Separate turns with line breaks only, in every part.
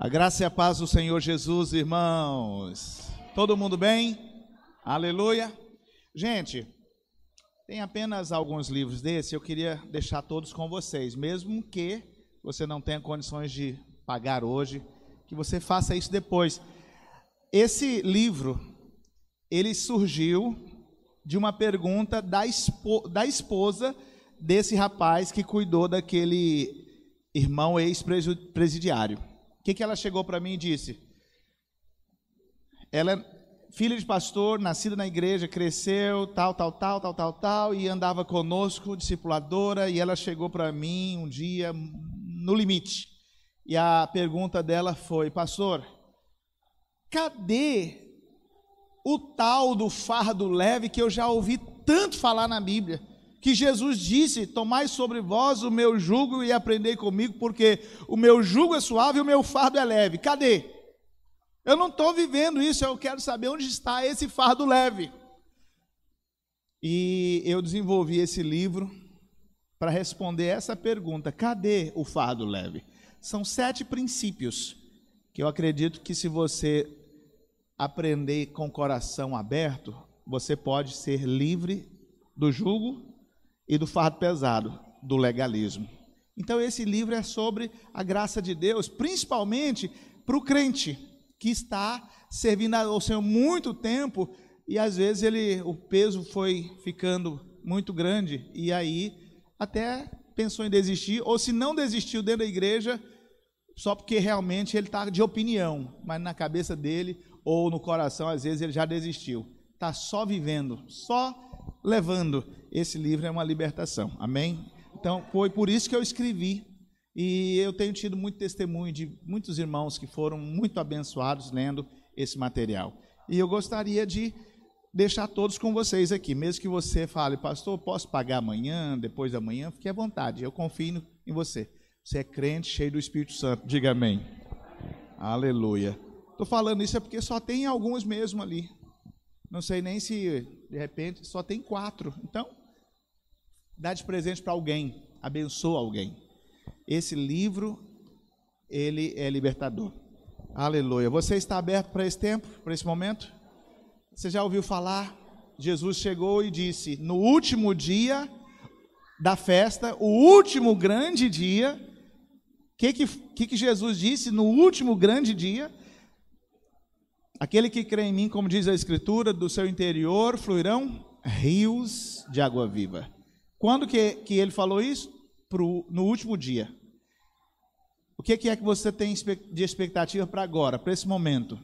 A graça e a paz do Senhor Jesus, irmãos. Todo mundo bem? Aleluia. Gente, tem apenas alguns livros desse, eu queria deixar todos com vocês, mesmo que você não tenha condições de pagar hoje, que você faça isso depois. Esse livro, ele surgiu de uma pergunta da, espo, da esposa desse rapaz que cuidou daquele irmão ex-presidiário que, que ela chegou para mim e disse? Ela é filha de pastor, nascida na igreja, cresceu, tal, tal, tal, tal, tal, tal, e andava conosco, discipuladora, e ela chegou para mim um dia no limite. E a pergunta dela foi: Pastor, cadê o tal do fardo leve que eu já ouvi tanto falar na Bíblia? Que Jesus disse: Tomai sobre vós o meu jugo e aprendei comigo, porque o meu jugo é suave e o meu fardo é leve. Cadê? Eu não estou vivendo isso, eu quero saber onde está esse fardo leve. E eu desenvolvi esse livro para responder essa pergunta: cadê o fardo leve? São sete princípios que eu acredito que se você aprender com o coração aberto, você pode ser livre do jugo e do fardo pesado do legalismo. Então, esse livro é sobre a graça de Deus, principalmente para o crente que está servindo ao Senhor muito tempo e às vezes ele, o peso foi ficando muito grande e aí até pensou em desistir, ou se não desistiu dentro da igreja, só porque realmente ele está de opinião, mas na cabeça dele ou no coração, às vezes ele já desistiu. Está só vivendo, só levando. Esse livro é uma libertação. Amém? Então, foi por isso que eu escrevi. E eu tenho tido muito testemunho de muitos irmãos que foram muito abençoados lendo esse material. E eu gostaria de deixar todos com vocês aqui, mesmo que você fale, pastor, posso pagar amanhã, depois da manhã, fique à vontade, eu confio em você. Você é crente, cheio do Espírito Santo, diga amém. Aleluia. Estou falando isso é porque só tem alguns mesmo ali. Não sei nem se de repente só tem quatro. Então, dá de presente para alguém, abençoa alguém. Esse livro, ele é libertador. Aleluia. Você está aberto para esse tempo, para esse momento? Você já ouviu falar? Jesus chegou e disse: no último dia da festa, o último grande dia, o que, que, que Jesus disse no último grande dia? Aquele que crê em mim, como diz a Escritura, do seu interior fluirão rios de água viva. Quando que, que ele falou isso? Pro, no último dia. O que, que é que você tem de expectativa para agora, para esse momento?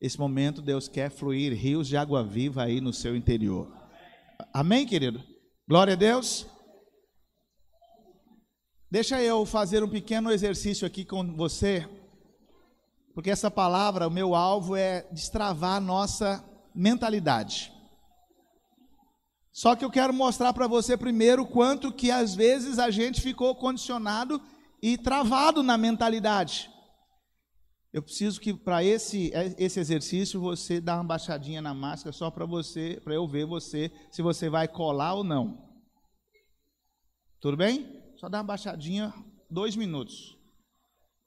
Esse momento Deus quer fluir rios de água viva aí no seu interior. Amém, querido? Glória a Deus. Deixa eu fazer um pequeno exercício aqui com você porque essa palavra, o meu alvo é destravar a nossa mentalidade. Só que eu quero mostrar para você primeiro quanto que às vezes a gente ficou condicionado e travado na mentalidade. Eu preciso que para esse, esse exercício você dá uma baixadinha na máscara só para você, para eu ver você se você vai colar ou não. Tudo bem? Só dá uma baixadinha, dois minutos.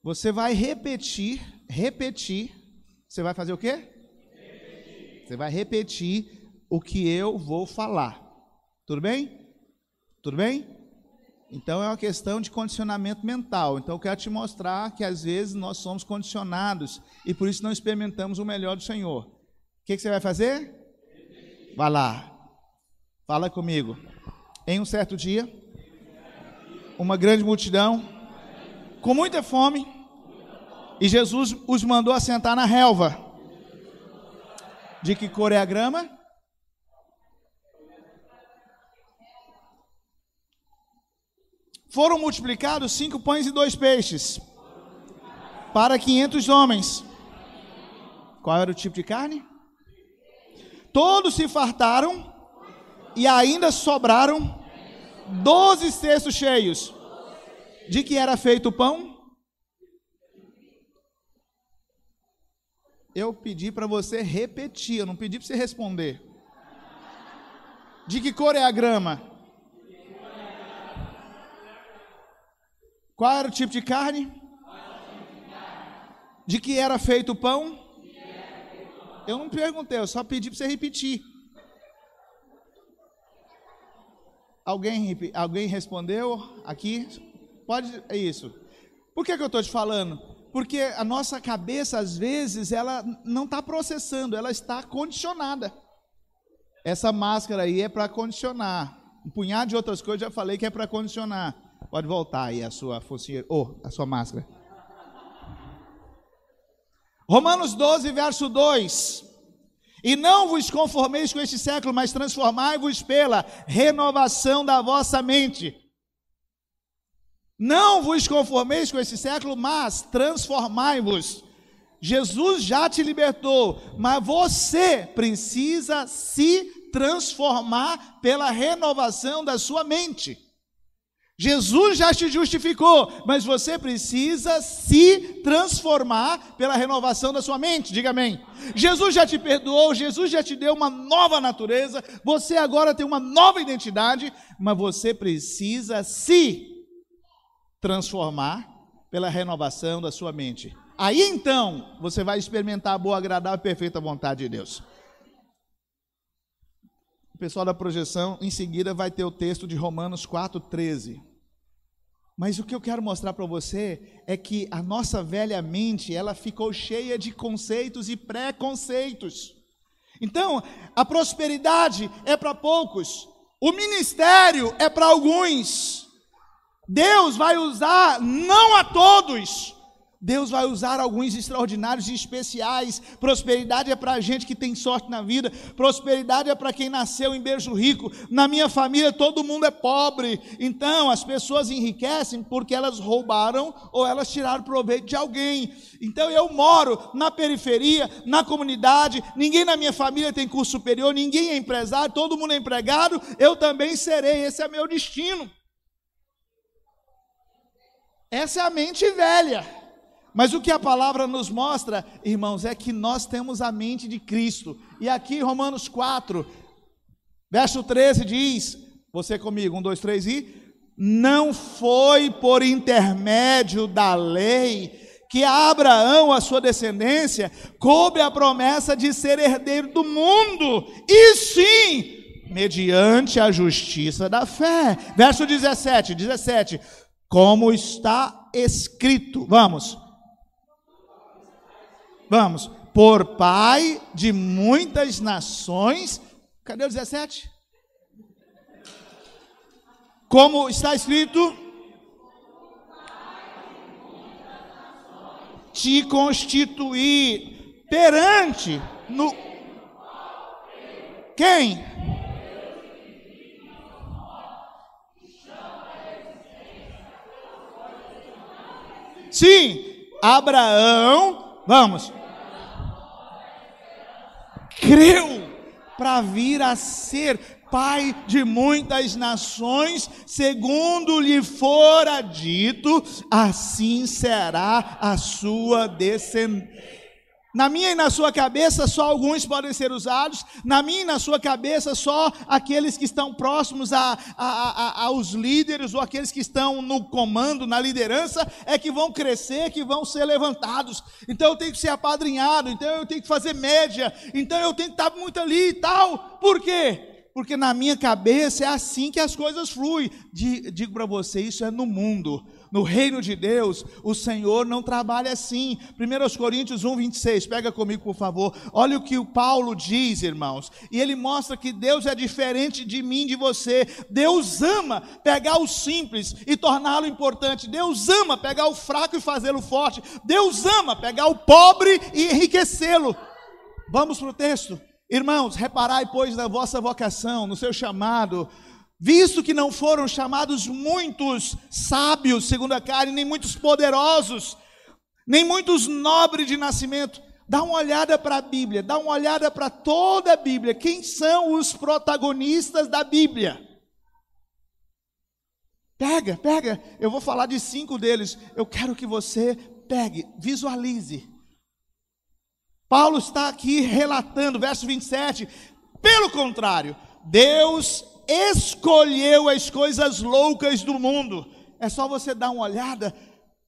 Você vai repetir, repetir. Você vai fazer o quê? Repetir. Você vai repetir o que eu vou falar. Tudo bem? Tudo bem? Então é uma questão de condicionamento mental. Então eu quero te mostrar que às vezes nós somos condicionados e por isso não experimentamos o melhor do Senhor. O que, que você vai fazer? Vai lá. Fala comigo. Em um certo dia, uma grande multidão, com muita fome, e Jesus os mandou assentar na relva. De que cor é a grama? Foram multiplicados cinco pães e dois peixes para quinhentos homens. Qual era o tipo de carne? Todos se fartaram e ainda sobraram doze cestos cheios. De que era feito o pão? eu pedi para você repetir, eu não pedi para você responder. De que cor é a grama? Qual era o tipo de carne? De que era feito o pão? Eu não perguntei, eu só pedi para você repetir. Alguém, alguém respondeu aqui? Pode, é isso. Por que, que eu estou te falando? Porque a nossa cabeça, às vezes, ela não está processando, ela está condicionada. Essa máscara aí é para condicionar. Um punhado de outras coisas já falei que é para condicionar. Pode voltar aí a sua focinha, ou oh, a sua máscara. Romanos 12, verso 2. E não vos conformeis com este século, mas transformai-vos pela renovação da vossa mente. Não vos conformeis com esse século, mas transformai-vos. Jesus já te libertou, mas você precisa se transformar pela renovação da sua mente. Jesus já te justificou, mas você precisa se transformar pela renovação da sua mente. Diga amém. Jesus já te perdoou, Jesus já te deu uma nova natureza, você agora tem uma nova identidade, mas você precisa se transformar pela renovação da sua mente. Aí então você vai experimentar a boa, agradável e perfeita vontade de Deus. O pessoal da projeção, em seguida, vai ter o texto de Romanos 4,13. Mas o que eu quero mostrar para você é que a nossa velha mente, ela ficou cheia de conceitos e preconceitos. Então, a prosperidade é para poucos, o ministério é para alguns. Deus vai usar não a todos, Deus vai usar alguns extraordinários e especiais. Prosperidade é para a gente que tem sorte na vida. Prosperidade é para quem nasceu em berço rico. Na minha família todo mundo é pobre. Então as pessoas enriquecem porque elas roubaram ou elas tiraram proveito de alguém. Então eu moro na periferia, na comunidade. Ninguém na minha família tem curso superior. Ninguém é empresário. Todo mundo é empregado. Eu também serei. Esse é meu destino. Essa é a mente velha. Mas o que a palavra nos mostra, irmãos, é que nós temos a mente de Cristo. E aqui Romanos 4, verso 13 diz: Você comigo, um, dois, três e. Não foi por intermédio da lei que Abraão, a sua descendência, coube a promessa de ser herdeiro do mundo, e sim, mediante a justiça da fé. Verso 17, 17. Como está escrito, vamos Vamos. Por pai de muitas nações. Cadê o 17? Como está escrito? Te constituir perante no quem? Sim, Abraão Vamos. Creu para vir a ser pai de muitas nações, segundo lhe fora dito, assim será a sua descendência. Na minha e na sua cabeça, só alguns podem ser usados. Na minha e na sua cabeça, só aqueles que estão próximos a, a, a, aos líderes ou aqueles que estão no comando, na liderança, é que vão crescer, que vão ser levantados. Então eu tenho que ser apadrinhado, então eu tenho que fazer média, então eu tenho que estar muito ali e tal. Por quê? Porque na minha cabeça é assim que as coisas fluem. Digo para você, isso é no mundo. No reino de Deus, o Senhor não trabalha assim. 1 Coríntios 1, 26, pega comigo, por favor. Olha o que o Paulo diz, irmãos. E ele mostra que Deus é diferente de mim, de você. Deus ama pegar o simples e torná-lo importante. Deus ama pegar o fraco e fazê-lo forte. Deus ama pegar o pobre e enriquecê-lo. Vamos para o texto. Irmãos, reparai, pois, na vossa vocação, no seu chamado visto que não foram chamados muitos sábios, segundo a carne, nem muitos poderosos, nem muitos nobres de nascimento. Dá uma olhada para a Bíblia, dá uma olhada para toda a Bíblia. Quem são os protagonistas da Bíblia? Pega, pega. Eu vou falar de cinco deles. Eu quero que você pegue, visualize. Paulo está aqui relatando, verso 27. Pelo contrário, Deus escolheu as coisas loucas do mundo. É só você dar uma olhada.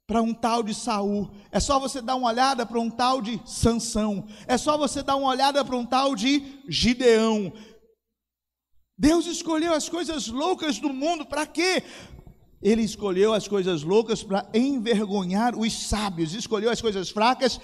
para um tal de Saul. É só você dar uma olhada para um tal de Sansão. É só você dar uma olhada para um tal de Gideão. Deus escolheu as coisas loucas do mundo para quê? Ele escolheu as coisas loucas para envergonhar os sábios, escolheu as coisas fracas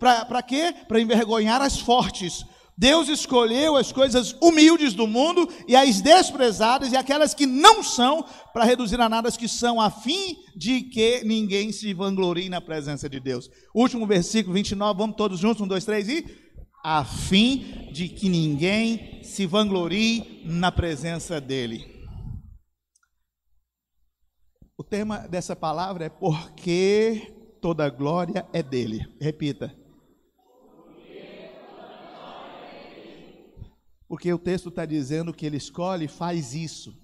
para quê? Para envergonhar as fortes. Deus escolheu as coisas humildes do mundo e as desprezadas e aquelas que não são, para reduzir a nada as que são, a fim de que ninguém se vanglorie na presença de Deus. Último versículo 29, vamos todos juntos, um, dois, três e. A fim de que ninguém se vanglorie na presença dEle. O tema dessa palavra é porque toda glória é dele. Repita. Porque o texto está dizendo que ele escolhe e faz isso,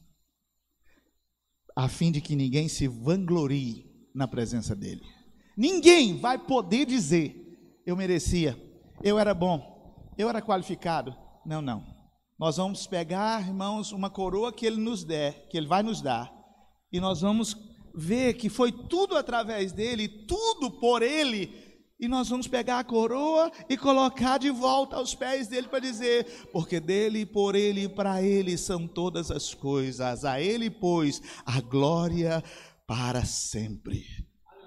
a fim de que ninguém se vanglorie na presença dele. Ninguém vai poder dizer, eu merecia, eu era bom, eu era qualificado. Não, não. Nós vamos pegar, irmãos, uma coroa que ele nos der, que ele vai nos dar, e nós vamos ver que foi tudo através dele, tudo por ele, e nós vamos pegar a coroa e colocar de volta aos pés dele para dizer: porque dele, por ele e para ele são todas as coisas, a ele, pois, a glória para sempre.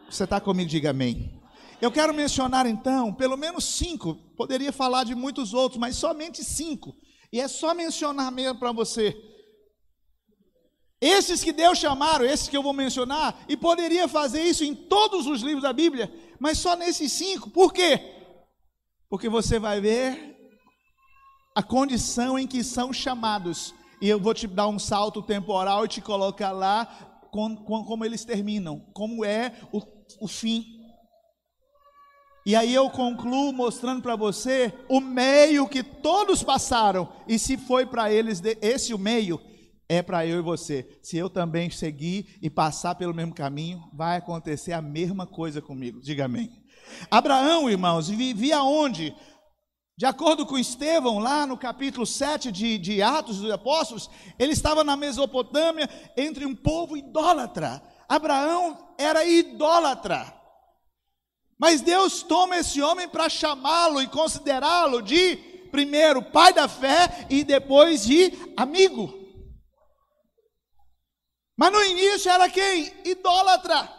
Você está comigo? Diga amém. Eu quero mencionar então, pelo menos cinco, poderia falar de muitos outros, mas somente cinco, e é só mencionar mesmo para você esses que Deus chamaram, esses que eu vou mencionar, e poderia fazer isso em todos os livros da Bíblia, mas só nesses cinco. Por quê? Porque você vai ver a condição em que são chamados. E eu vou te dar um salto temporal e te colocar lá com, com, como eles terminam, como é o, o fim. E aí eu concluo mostrando para você o meio que todos passaram, e se foi para eles esse o meio, é para eu e você. Se eu também seguir e passar pelo mesmo caminho, vai acontecer a mesma coisa comigo. Diga amém. Abraão, irmãos, vivia onde? De acordo com Estevão, lá no capítulo 7 de, de Atos dos Apóstolos, ele estava na Mesopotâmia entre um povo idólatra. Abraão era idólatra. Mas Deus toma esse homem para chamá-lo e considerá-lo de, primeiro, pai da fé e depois de amigo. Mas no início era quem? Idólatra,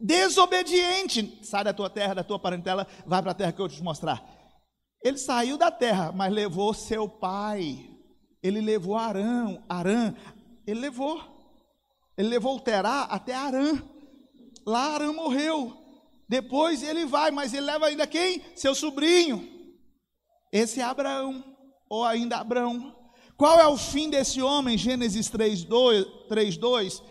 desobediente. Sai da tua terra, da tua parentela, vai para a terra que eu vou te mostrar. Ele saiu da terra, mas levou seu pai. Ele levou Arão, Arã, ele levou. Ele levou Terá até Arã. Lá Arã morreu. Depois ele vai, mas ele leva ainda quem? Seu sobrinho. Esse é Abraão, ou ainda Abraão. Qual é o fim desse homem? Gênesis 3, 2, 3, 2.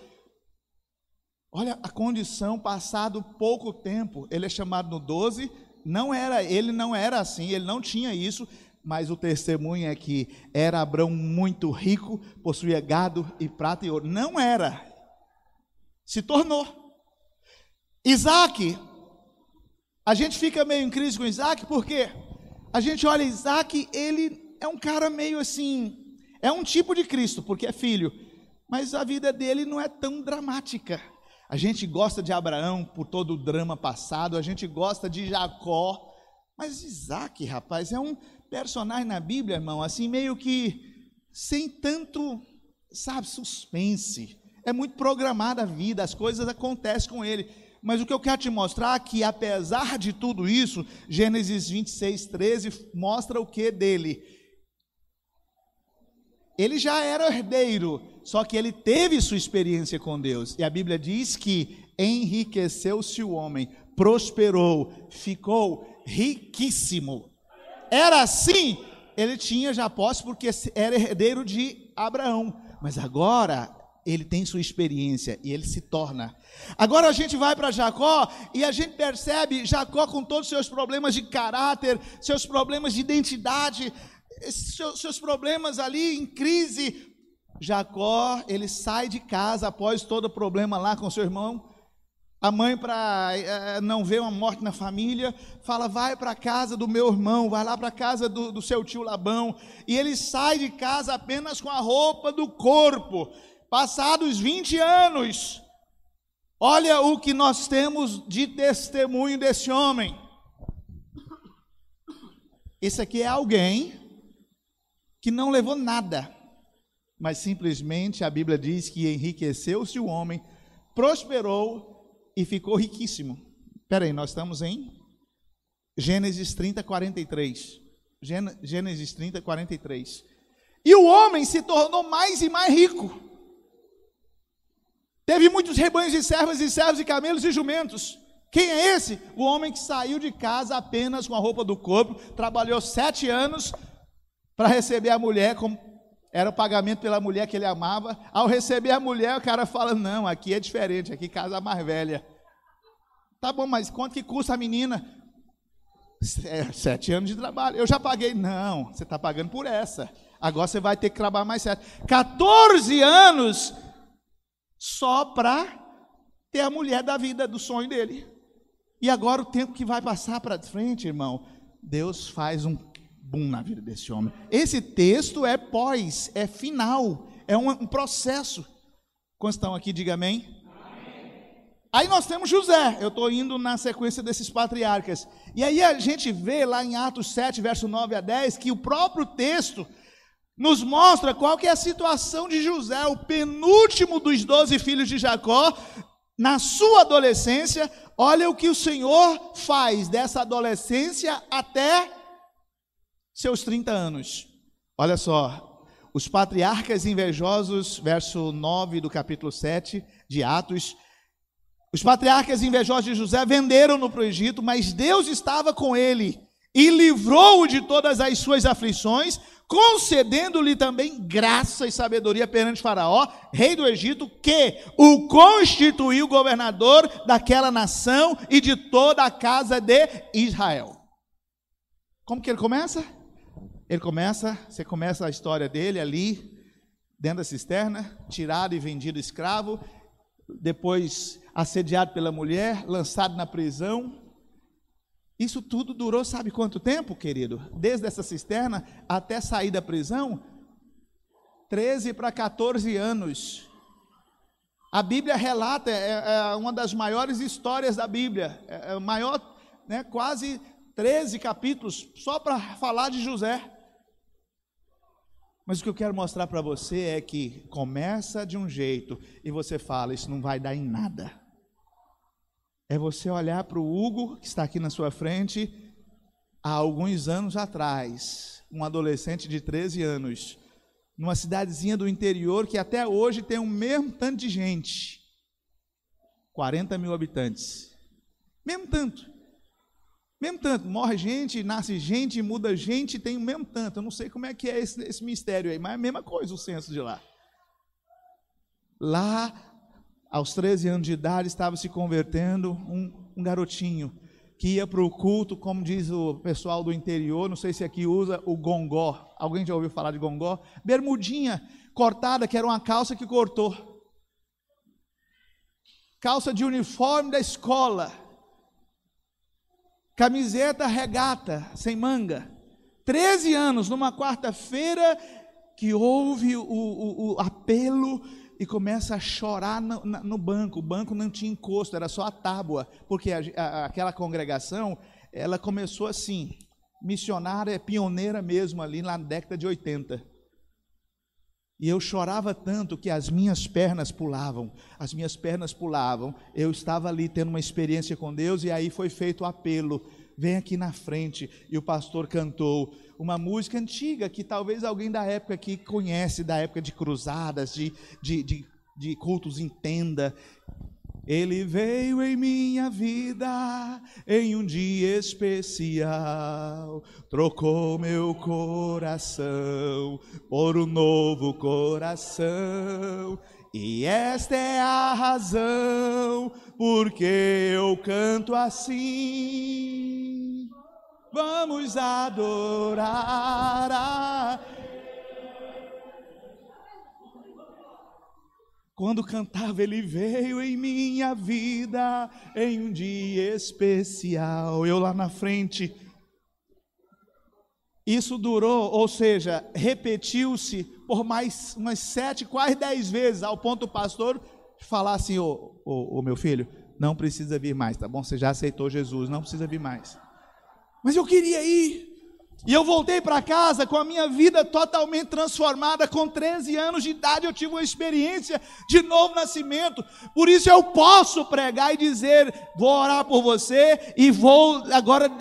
Olha a condição, passado pouco tempo, ele é chamado no 12, não era, ele não era assim, ele não tinha isso, mas o testemunho é que era Abraão muito rico, possuía gado e prata e ouro. Não era. Se tornou. Isaac, a gente fica meio em crise com Isaac, porque a gente olha Isaac, ele é um cara meio assim, é um tipo de Cristo, porque é filho, mas a vida dele não é tão dramática. A gente gosta de Abraão por todo o drama passado, a gente gosta de Jacó, mas Isaac, rapaz, é um personagem na Bíblia, irmão, assim meio que sem tanto, sabe, suspense. É muito programada a vida, as coisas acontecem com ele. Mas o que eu quero te mostrar é que, apesar de tudo isso, Gênesis 26, 13 mostra o que dele? Ele já era herdeiro, só que ele teve sua experiência com Deus. E a Bíblia diz que enriqueceu-se o homem, prosperou, ficou riquíssimo. Era assim, ele tinha já posse porque era herdeiro de Abraão. Mas agora ele tem sua experiência e ele se torna. Agora a gente vai para Jacó e a gente percebe Jacó com todos os seus problemas de caráter, seus problemas de identidade, seus, problemas ali em crise. Jacó, ele sai de casa após todo o problema lá com seu irmão. A mãe, para é, não ver uma morte na família, fala: vai para casa do meu irmão, vai lá para casa do, do seu tio Labão. E ele sai de casa apenas com a roupa do corpo. Passados 20 anos, Olha o que nós temos de testemunho desse homem. Esse aqui é alguém que não levou nada, mas simplesmente a Bíblia diz que enriqueceu-se o homem, prosperou e ficou riquíssimo. Espera aí, nós estamos em Gênesis 30, 43. Gênesis 30, 43. E o homem se tornou mais e mais rico. Teve muitos rebanhos de servas e servos e camelos e jumentos. Quem é esse? O homem que saiu de casa apenas com a roupa do corpo, trabalhou sete anos para receber a mulher, como era o pagamento pela mulher que ele amava. Ao receber a mulher, o cara fala: Não, aqui é diferente, aqui casa mais velha. Tá bom, mas quanto que custa a menina? É, sete anos de trabalho. Eu já paguei. Não, você está pagando por essa. Agora você vai ter que trabalhar mais sete. 14 anos só para ter a mulher da vida, do sonho dele. E agora o tempo que vai passar para frente, irmão, Deus faz um boom na vida desse homem. Esse texto é pós, é final, é um, um processo. Quantos estão aqui, diga amém. Aí nós temos José, eu estou indo na sequência desses patriarcas. E aí a gente vê lá em Atos 7, verso 9 a 10, que o próprio texto nos mostra qual que é a situação de José, o penúltimo dos doze filhos de Jacó, na sua adolescência. Olha o que o Senhor faz dessa adolescência até seus 30 anos. Olha só, os patriarcas invejosos, verso 9 do capítulo 7 de Atos. Os patriarcas invejosos de José venderam-no para o Egito, mas Deus estava com ele e livrou-o de todas as suas aflições, concedendo-lhe também graça e sabedoria perante Faraó, rei do Egito, que o constituiu governador daquela nação e de toda a casa de Israel. Como que ele começa? Ele começa, você começa a história dele ali, dentro da cisterna, tirado e vendido escravo, depois assediado pela mulher, lançado na prisão, isso tudo durou, sabe quanto tempo, querido? Desde essa cisterna até sair da prisão? 13 para 14 anos. A Bíblia relata, é, é, uma das maiores histórias da Bíblia, é, é maior, né, quase 13 capítulos, só para falar de José. Mas o que eu quero mostrar para você é que começa de um jeito e você fala, isso não vai dar em nada é você olhar para o Hugo, que está aqui na sua frente, há alguns anos atrás, um adolescente de 13 anos, numa cidadezinha do interior que até hoje tem o mesmo tanto de gente 40 mil habitantes. Mesmo tanto. Mesmo tanto. Morre gente, nasce gente, muda gente, tem o mesmo tanto. Eu não sei como é que é esse, esse mistério aí, mas é a mesma coisa o censo de lá. Lá aos 13 anos de idade, estava se convertendo um, um garotinho que ia para o culto, como diz o pessoal do interior, não sei se aqui usa o gongó. Alguém já ouviu falar de gongó? Bermudinha cortada, que era uma calça que cortou. Calça de uniforme da escola. Camiseta regata, sem manga. 13 anos, numa quarta-feira, que houve o, o, o apelo e começa a chorar no, no, banco. O banco não tinha encosto, era só a tábua, porque a, a, aquela congregação, ela começou assim, missionária, pioneira mesmo ali na década de 80. E eu chorava tanto que as minhas pernas pulavam, as minhas pernas pulavam. Eu estava ali tendo uma experiência com Deus e aí foi feito o apelo: vem aqui na frente. E o pastor cantou uma música antiga que talvez alguém da época aqui conhece, da época de cruzadas, de, de, de, de cultos entenda. Ele veio em minha vida em um dia especial, trocou meu coração por um novo coração. E esta é a razão porque eu canto assim. Vamos adorar a Quando cantava, ele veio em minha vida em um dia especial. Eu lá na frente. Isso durou, ou seja, repetiu-se por mais umas sete, quase dez vezes, ao ponto do pastor falar assim, ô, ô, ô meu filho, não precisa vir mais, tá bom? Você já aceitou Jesus, não precisa vir mais. Mas eu queria ir. E eu voltei para casa com a minha vida totalmente transformada. Com 13 anos de idade, eu tive uma experiência de novo nascimento. Por isso eu posso pregar e dizer: vou orar por você e vou agora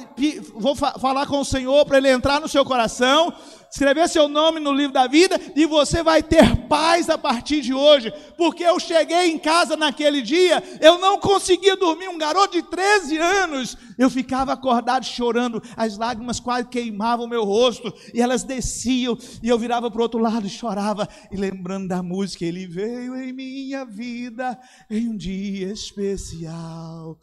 vou falar com o Senhor para ele entrar no seu coração escrever seu nome no livro da vida e você vai ter paz a partir de hoje, porque eu cheguei em casa naquele dia, eu não conseguia dormir, um garoto de 13 anos, eu ficava acordado chorando, as lágrimas quase queimavam meu rosto, e elas desciam, e eu virava para o outro lado e chorava, e lembrando da música, ele veio em minha vida em um dia especial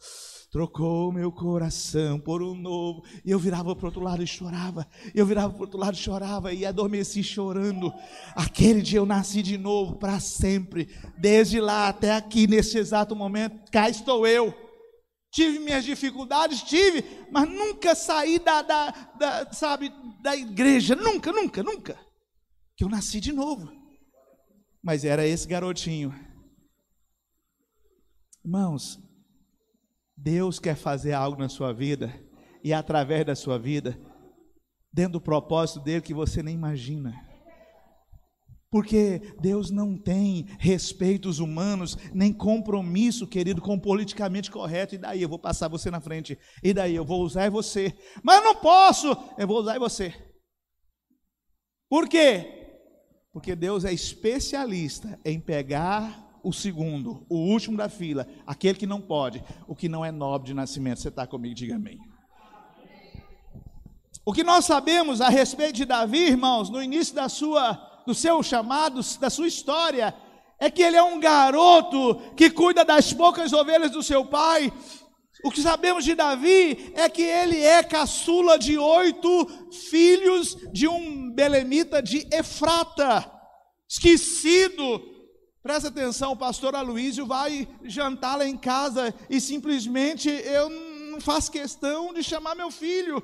trocou meu coração por um novo. E eu virava para o outro lado e chorava. Eu virava para o outro lado e chorava e adormeci chorando. Aquele dia eu nasci de novo para sempre. Desde lá até aqui, nesse exato momento, cá estou eu. Tive minhas dificuldades, tive, mas nunca saí da, da, da sabe, da igreja. Nunca, nunca, nunca. Que eu nasci de novo. Mas era esse garotinho. Irmãos, Deus quer fazer algo na sua vida e através da sua vida, dentro do propósito dele que você nem imagina. Porque Deus não tem respeitos humanos, nem compromisso, querido, com o politicamente correto. E daí eu vou passar você na frente. E daí eu vou usar você. Mas eu não posso, eu vou usar você. Por quê? Porque Deus é especialista em pegar o segundo, o último da fila, aquele que não pode, o que não é nobre de nascimento. Você está comigo? Diga amém. O que nós sabemos a respeito de Davi, irmãos, no início da sua, do seu chamado, da sua história, é que ele é um garoto que cuida das poucas ovelhas do seu pai. O que sabemos de Davi é que ele é caçula de oito filhos de um belemita de Efrata, esquecido, Presta atenção, o pastor Aloísio vai jantar lá em casa e simplesmente eu não faço questão de chamar meu filho.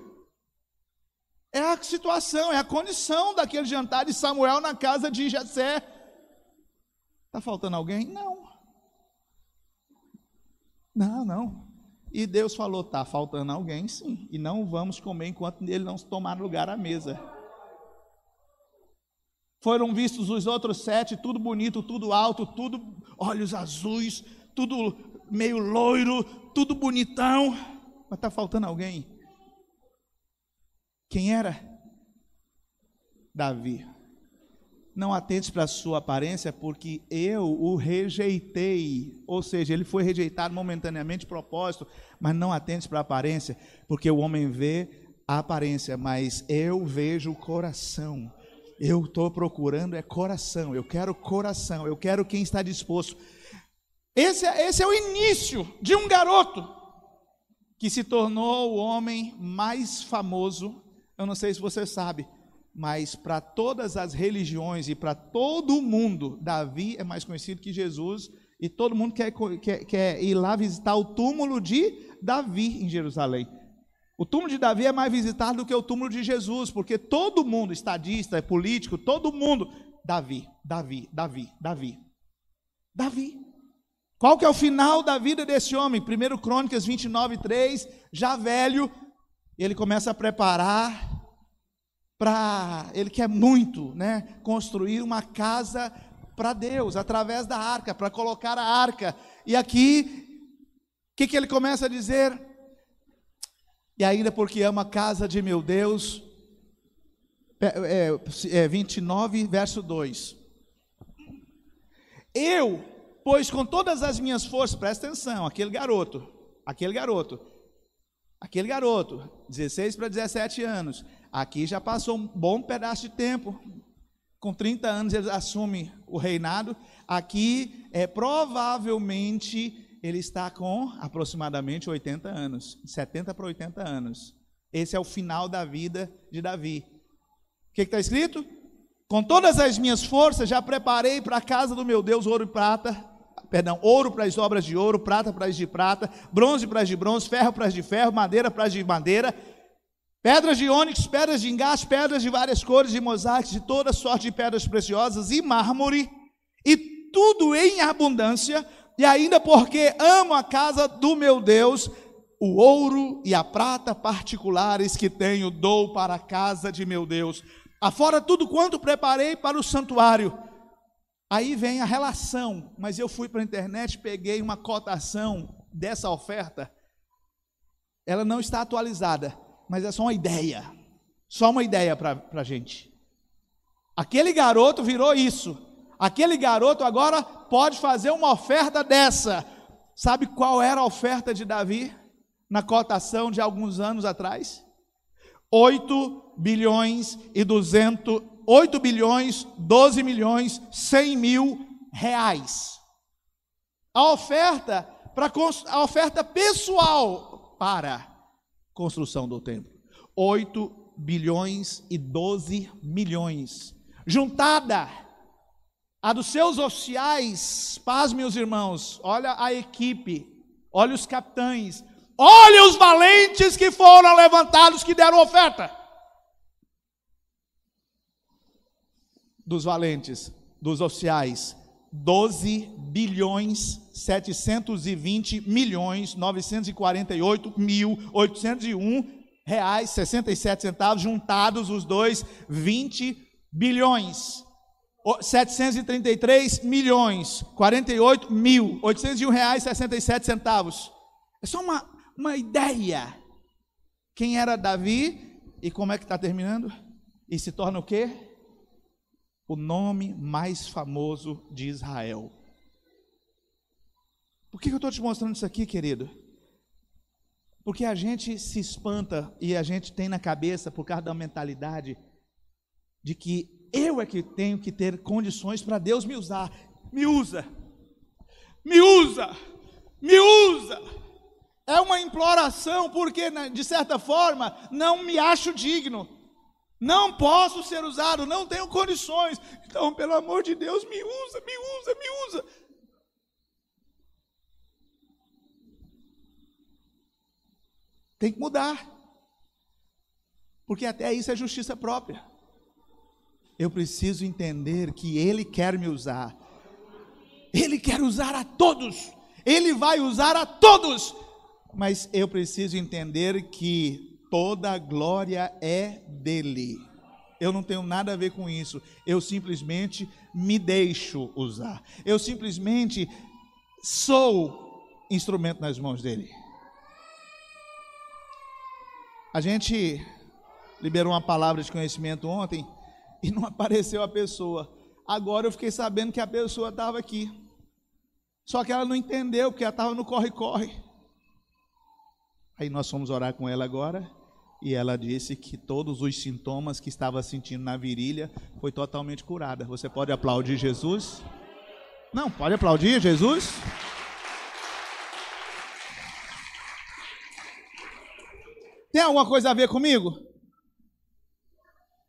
É a situação, é a condição daquele jantar de Samuel na casa de Jessé. Está faltando alguém? Não. Não, não. E Deus falou: está faltando alguém, sim. E não vamos comer enquanto ele não tomar lugar à mesa. Foram vistos os outros sete, tudo bonito, tudo alto, tudo olhos azuis, tudo meio loiro, tudo bonitão. Mas está faltando alguém. Quem era? Davi. Não atente para a sua aparência, porque eu o rejeitei. Ou seja, ele foi rejeitado momentaneamente, propósito, mas não atente para a aparência, porque o homem vê a aparência, mas eu vejo o coração. Eu estou procurando é coração, eu quero coração, eu quero quem está disposto. Esse, é, esse é o início de um garoto que se tornou o homem mais famoso. Eu não sei se você sabe, mas para todas as religiões e para todo mundo, Davi é mais conhecido que Jesus. E todo mundo quer, quer, quer ir lá visitar o túmulo de Davi em Jerusalém. O túmulo de Davi é mais visitado do que o túmulo de Jesus, porque todo mundo, estadista, político, todo mundo, Davi, Davi, Davi, Davi. Davi. Qual que é o final da vida desse homem? 1 Crônicas 29, 3, já velho, ele começa a preparar para, ele quer muito, né, construir uma casa para Deus, através da arca, para colocar a arca. E aqui, o que, que ele começa a dizer? E ainda porque ama a casa de meu Deus. É, é, 29, verso 2. Eu, pois com todas as minhas forças, presta atenção, aquele garoto, aquele garoto, aquele garoto, 16 para 17 anos, aqui já passou um bom pedaço de tempo, com 30 anos ele assume o reinado, aqui é provavelmente ele está com aproximadamente 80 anos, 70 para 80 anos. Esse é o final da vida de Davi. O que está escrito? Com todas as minhas forças já preparei para a casa do meu Deus ouro e prata, perdão, ouro para as obras de ouro, prata para as de prata, bronze para as de bronze, ferro para as de ferro, madeira para as de madeira, pedras de ônix, pedras de engaste, pedras de várias cores, de mosaicos, de toda sorte de pedras preciosas e mármore, e tudo em abundância, e ainda porque amo a casa do meu Deus, o ouro e a prata particulares que tenho dou para a casa de meu Deus. Afora tudo quanto preparei para o santuário. Aí vem a relação, mas eu fui para a internet, peguei uma cotação dessa oferta. Ela não está atualizada, mas é só uma ideia. Só uma ideia para a gente. Aquele garoto virou isso. Aquele garoto agora pode fazer uma oferta dessa. Sabe qual era a oferta de Davi na cotação de alguns anos atrás? 8 bilhões e 200, 8 bilhões, 12 milhões, 100 mil reais. A oferta para a oferta pessoal para construção do templo. 8 bilhões e 12 milhões. Juntada a dos seus oficiais, paz, meus irmãos, olha a equipe, olha os capitães, olha os valentes que foram levantados que deram oferta. Dos valentes, dos oficiais, 12 bilhões 720 milhões 948 mil 801 reais 67 centavos juntados os dois 20 bilhões 733 milhões 48 mil 801 reais 67 centavos é só uma, uma ideia quem era Davi e como é que está terminando e se torna o quê? o nome mais famoso de Israel. Por que eu estou te mostrando isso aqui, querido? Porque a gente se espanta e a gente tem na cabeça, por causa da mentalidade, de que eu é que tenho que ter condições para Deus me usar. Me usa, me usa, me usa. É uma imploração, porque, né, de certa forma, não me acho digno. Não posso ser usado, não tenho condições. Então, pelo amor de Deus, me usa, me usa, me usa. Tem que mudar. Porque até isso é justiça própria. Eu preciso entender que Ele quer me usar. Ele quer usar a todos. Ele vai usar a todos. Mas eu preciso entender que toda a glória é dele. Eu não tenho nada a ver com isso. Eu simplesmente me deixo usar. Eu simplesmente sou instrumento nas mãos dele. A gente liberou uma palavra de conhecimento ontem e não apareceu a pessoa. Agora eu fiquei sabendo que a pessoa estava aqui. Só que ela não entendeu, porque ela estava no corre-corre. Aí nós fomos orar com ela agora e ela disse que todos os sintomas que estava sentindo na virilha foi totalmente curada. Você pode aplaudir Jesus? Não, pode aplaudir Jesus? Tem alguma coisa a ver comigo?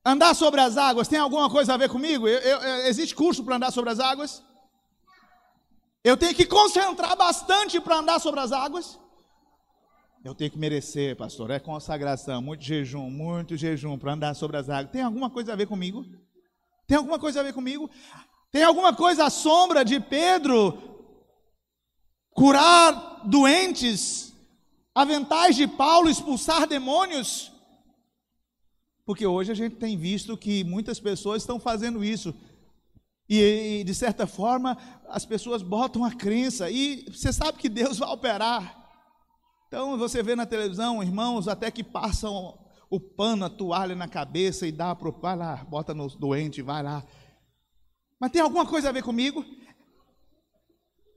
Andar sobre as águas tem alguma coisa a ver comigo? Eu, eu, existe curso para andar sobre as águas? Eu tenho que concentrar bastante para andar sobre as águas? Eu tenho que merecer, pastor. É consagração, muito jejum, muito jejum para andar sobre as águas. Tem alguma coisa a ver comigo? Tem alguma coisa a ver comigo? Tem alguma coisa à sombra de Pedro curar doentes, aventais de Paulo expulsar demônios? Porque hoje a gente tem visto que muitas pessoas estão fazendo isso. E, e de certa forma, as pessoas botam a crença e você sabe que Deus vai operar. Então você vê na televisão, irmãos, até que passam o pano, a toalha na cabeça e dá para o. Vai lá, bota no doente, vai lá. Mas tem alguma coisa a ver comigo?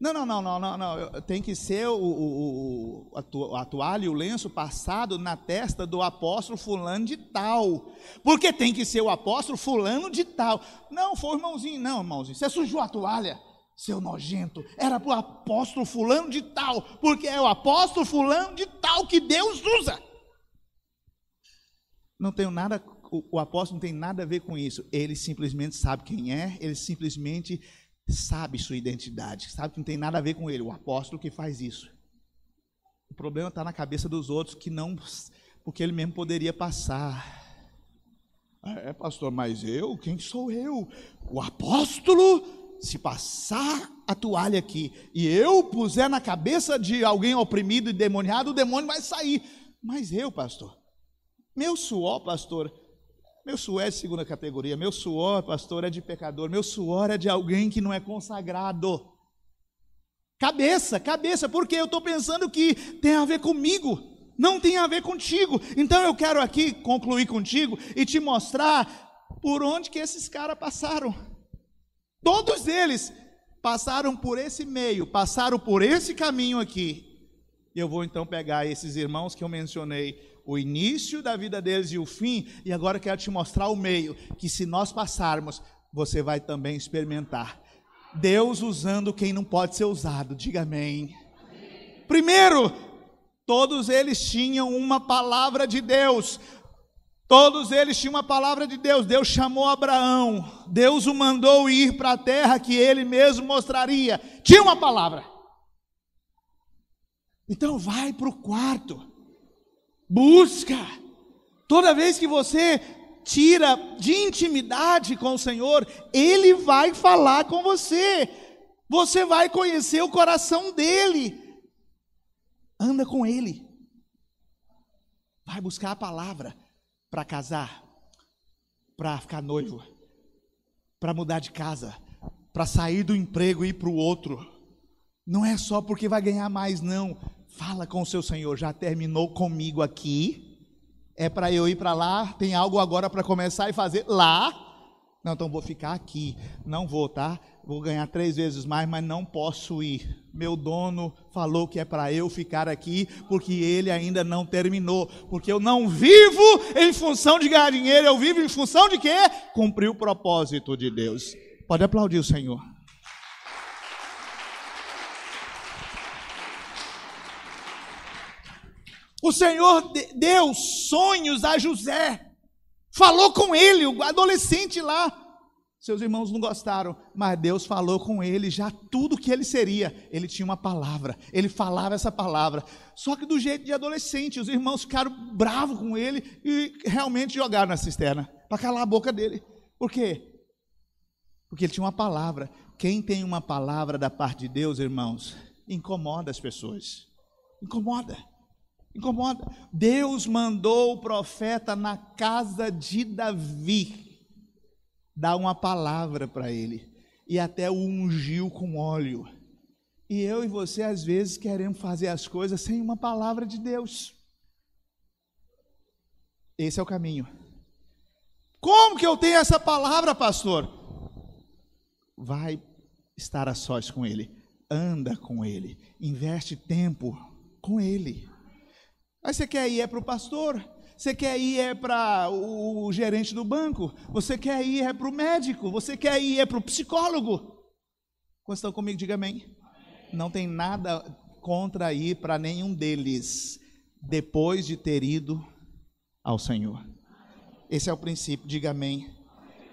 Não, não, não, não, não, não. Tem que ser o, o, o, a toalha e o lenço passado na testa do apóstolo fulano de tal. Porque tem que ser o apóstolo fulano de tal. Não, foi o irmãozinho, não, irmãozinho. Você sujou a toalha seu nojento, era para o apóstolo fulano de tal, porque é o apóstolo fulano de tal que Deus usa. Não tenho nada, o, o apóstolo não tem nada a ver com isso. Ele simplesmente sabe quem é, ele simplesmente sabe sua identidade, sabe que não tem nada a ver com ele, o apóstolo que faz isso. O problema está na cabeça dos outros que não, porque ele mesmo poderia passar. É, pastor, mas eu? Quem sou eu? O apóstolo se passar a toalha aqui e eu puser na cabeça de alguém oprimido e demoniado, o demônio vai sair. Mas eu, pastor, meu suor, pastor, meu suor é de segunda categoria, meu suor, pastor, é de pecador, meu suor é de alguém que não é consagrado. Cabeça, cabeça, porque eu estou pensando que tem a ver comigo, não tem a ver contigo. Então eu quero aqui concluir contigo e te mostrar por onde que esses caras passaram. Todos eles passaram por esse meio, passaram por esse caminho aqui. E eu vou então pegar esses irmãos que eu mencionei, o início da vida deles e o fim, e agora quero te mostrar o meio, que se nós passarmos, você vai também experimentar. Deus usando quem não pode ser usado, diga amém. Primeiro, todos eles tinham uma palavra de Deus, Todos eles tinham uma palavra de Deus. Deus chamou Abraão. Deus o mandou ir para a terra que ele mesmo mostraria. Tinha uma palavra. Então vai para o quarto. Busca. Toda vez que você tira de intimidade com o Senhor, Ele vai falar com você. Você vai conhecer o coração dele. Anda com Ele. Vai buscar a palavra para casar, para ficar noivo, para mudar de casa, para sair do emprego e ir para o outro. Não é só porque vai ganhar mais, não. Fala com o seu Senhor, já terminou comigo aqui. É para eu ir para lá, tem algo agora para começar e fazer lá. Não, então vou ficar aqui. Não vou, tá? vou ganhar três vezes mais, mas não posso ir. Meu dono falou que é para eu ficar aqui, porque ele ainda não terminou. Porque eu não vivo em função de ganhar dinheiro, eu vivo em função de quê? Cumprir o propósito de Deus. Pode aplaudir o Senhor. O Senhor deu sonhos a José, falou com ele, o adolescente lá. Seus irmãos não gostaram, mas Deus falou com ele já tudo que ele seria. Ele tinha uma palavra, ele falava essa palavra. Só que do jeito de adolescente, os irmãos ficaram bravos com ele e realmente jogaram na cisterna para calar a boca dele. Por quê? Porque ele tinha uma palavra. Quem tem uma palavra da parte de Deus, irmãos, incomoda as pessoas. Incomoda. Incomoda. Deus mandou o profeta na casa de Davi dá uma palavra para ele e até o ungiu com óleo. E eu e você às vezes queremos fazer as coisas sem uma palavra de Deus. Esse é o caminho. Como que eu tenho essa palavra, pastor? Vai estar a sós com ele, anda com ele, investe tempo com ele. Aí você quer ir é para o pastor, você quer ir é para o, gerente do banco? Você quer ir é para o médico? Você quer ir é para o psicólogo? Quando estão comigo, diga amém. Não tem nada contra ir para nenhum deles, depois de ter ido ao Senhor. Esse é o princípio, diga amém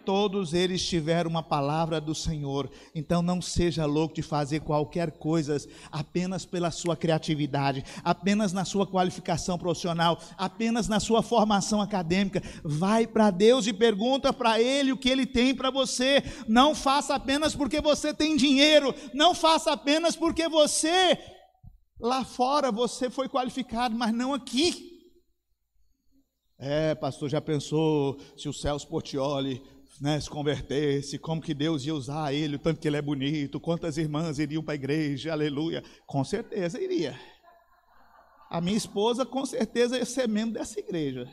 todos eles tiveram uma palavra do Senhor. Então não seja louco de fazer qualquer coisa apenas pela sua criatividade, apenas na sua qualificação profissional, apenas na sua formação acadêmica. Vai para Deus e pergunta para Ele o que Ele tem para você. Não faça apenas porque você tem dinheiro, não faça apenas porque você lá fora você foi qualificado, mas não aqui. É, pastor, já pensou se o Celso Portioli né, se convertesse, como que Deus ia usar ele, o tanto que ele é bonito, quantas irmãs iriam para a igreja, aleluia. Com certeza iria. A minha esposa com certeza ia ser membro dessa igreja.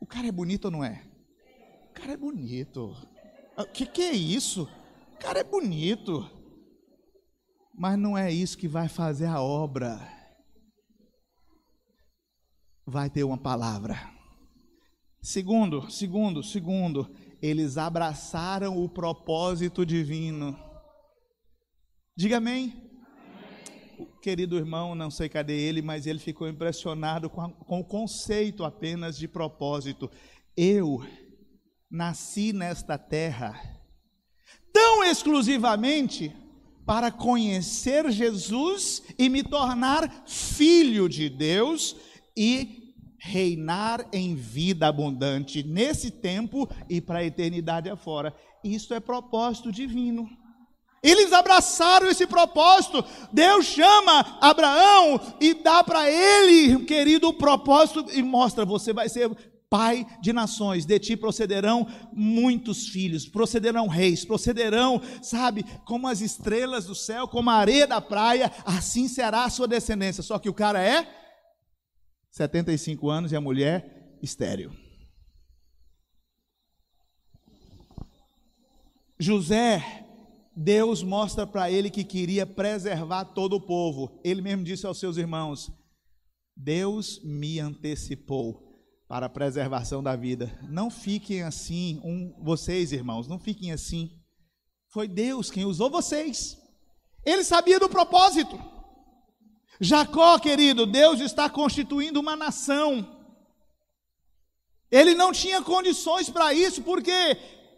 O cara é bonito ou não é? O cara é bonito. O ah, que, que é isso? O cara é bonito. Mas não é isso que vai fazer a obra. Vai ter uma palavra. Segundo, segundo, segundo, eles abraçaram o propósito divino. Diga amém. O querido irmão, não sei cadê ele, mas ele ficou impressionado com, a, com o conceito apenas de propósito. Eu nasci nesta terra tão exclusivamente para conhecer Jesus e me tornar filho de Deus e reinar em vida abundante nesse tempo e para a eternidade afora. Isso é propósito divino. Eles abraçaram esse propósito. Deus chama Abraão e dá para ele, querido, o propósito e mostra: você vai ser pai de nações, de ti procederão muitos filhos, procederão reis, procederão, sabe, como as estrelas do céu, como a areia da praia, assim será a sua descendência. Só que o cara é 75 anos e a mulher estéril. José, Deus mostra para ele que queria preservar todo o povo. Ele mesmo disse aos seus irmãos: Deus me antecipou para a preservação da vida. Não fiquem assim, um, vocês irmãos, não fiquem assim. Foi Deus quem usou vocês. Ele sabia do propósito. Jacó, querido, Deus está constituindo uma nação. Ele não tinha condições para isso, porque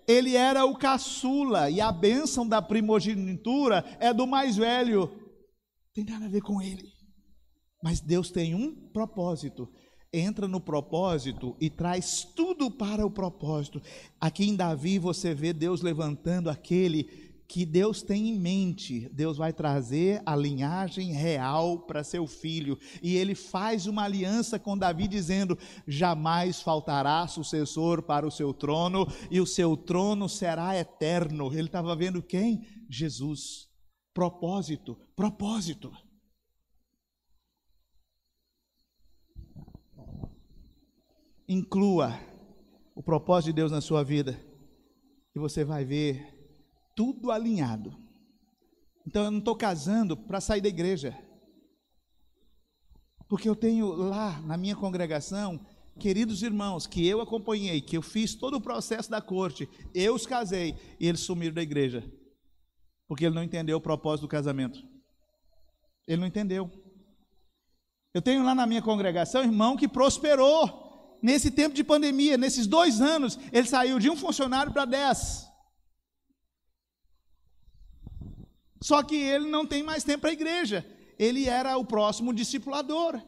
ele era o caçula e a bênção da primogenitura é do mais velho. Tem nada a ver com ele. Mas Deus tem um propósito entra no propósito e traz tudo para o propósito. Aqui em Davi você vê Deus levantando aquele que Deus tem em mente. Deus vai trazer a linhagem real para seu filho. E ele faz uma aliança com Davi, dizendo: jamais faltará sucessor para o seu trono, e o seu trono será eterno. Ele estava vendo quem? Jesus. Propósito, propósito. inclua o propósito de Deus na sua vida e você vai ver tudo alinhado. Então eu não estou casando para sair da igreja, porque eu tenho lá na minha congregação queridos irmãos que eu acompanhei, que eu fiz todo o processo da corte, eu os casei e eles sumiram da igreja, porque ele não entendeu o propósito do casamento. Ele não entendeu. Eu tenho lá na minha congregação irmão que prosperou nesse tempo de pandemia, nesses dois anos, ele saiu de um funcionário para dez. Só que ele não tem mais tempo para a igreja. Ele era o próximo discipulador.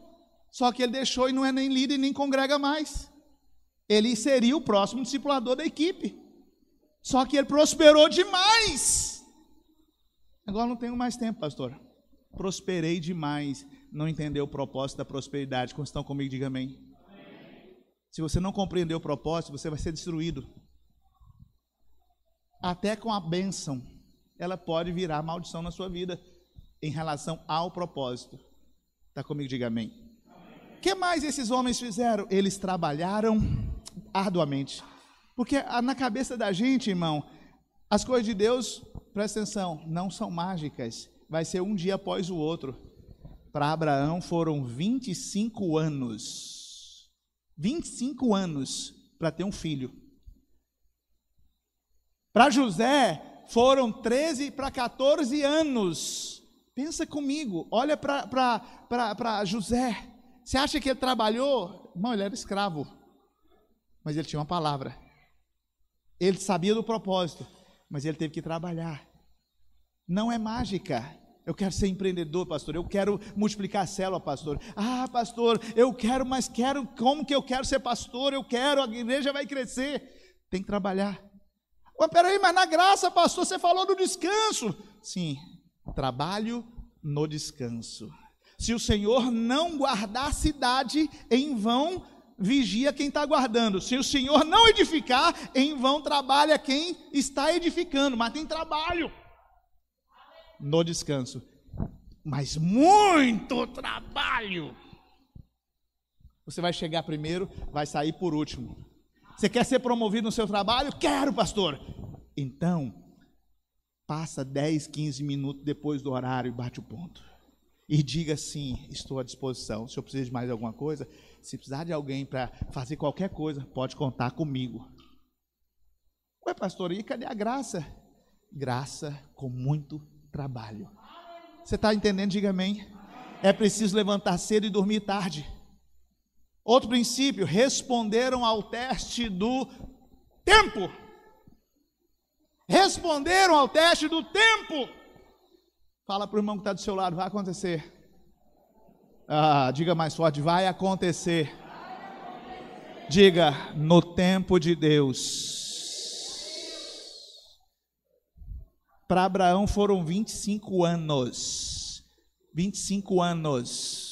Só que ele deixou e não é nem líder nem congrega mais. Ele seria o próximo discipulador da equipe. Só que ele prosperou demais. Agora não tenho mais tempo, pastor. Prosperei demais. Não entendeu o propósito da prosperidade. Quando estão comigo, diga amém. Se você não compreender o propósito, você vai ser destruído. Até com a bênção, ela pode virar maldição na sua vida em relação ao propósito. Está comigo? Diga amém. O que mais esses homens fizeram? Eles trabalharam arduamente. Porque na cabeça da gente, irmão, as coisas de Deus, presta atenção, não são mágicas. Vai ser um dia após o outro. Para Abraão foram 25 anos 25 anos para ter um filho. Para José, foram 13 para 14 anos. Pensa comigo, olha para José. Você acha que ele trabalhou? Não, ele era escravo. Mas ele tinha uma palavra. Ele sabia do propósito, mas ele teve que trabalhar. Não é mágica. Eu quero ser empreendedor, pastor. Eu quero multiplicar a célula, pastor. Ah, pastor, eu quero, mas quero. Como que eu quero ser pastor? Eu quero, a igreja vai crescer. Tem que trabalhar. Mas peraí, mas na graça, pastor, você falou do descanso. Sim, trabalho no descanso. Se o Senhor não guardar a cidade, em vão vigia quem está guardando. Se o Senhor não edificar, em vão trabalha quem está edificando. Mas tem trabalho no descanso. Mas muito trabalho. Você vai chegar primeiro, vai sair por último. Você quer ser promovido no seu trabalho? Quero, pastor. Então, passa 10, 15 minutos depois do horário e bate o ponto. E diga assim: estou à disposição. Se eu precisar de mais alguma coisa, se precisar de alguém para fazer qualquer coisa, pode contar comigo. Ué, pastor, e cadê a graça? Graça com muito trabalho. Você está entendendo? Diga amém. É preciso levantar cedo e dormir tarde. Outro princípio, responderam ao teste do tempo. Responderam ao teste do tempo. Fala para o irmão que está do seu lado, vai acontecer. Ah, diga mais forte, vai acontecer. Diga, no tempo de Deus. Para Abraão foram 25 anos. 25 anos.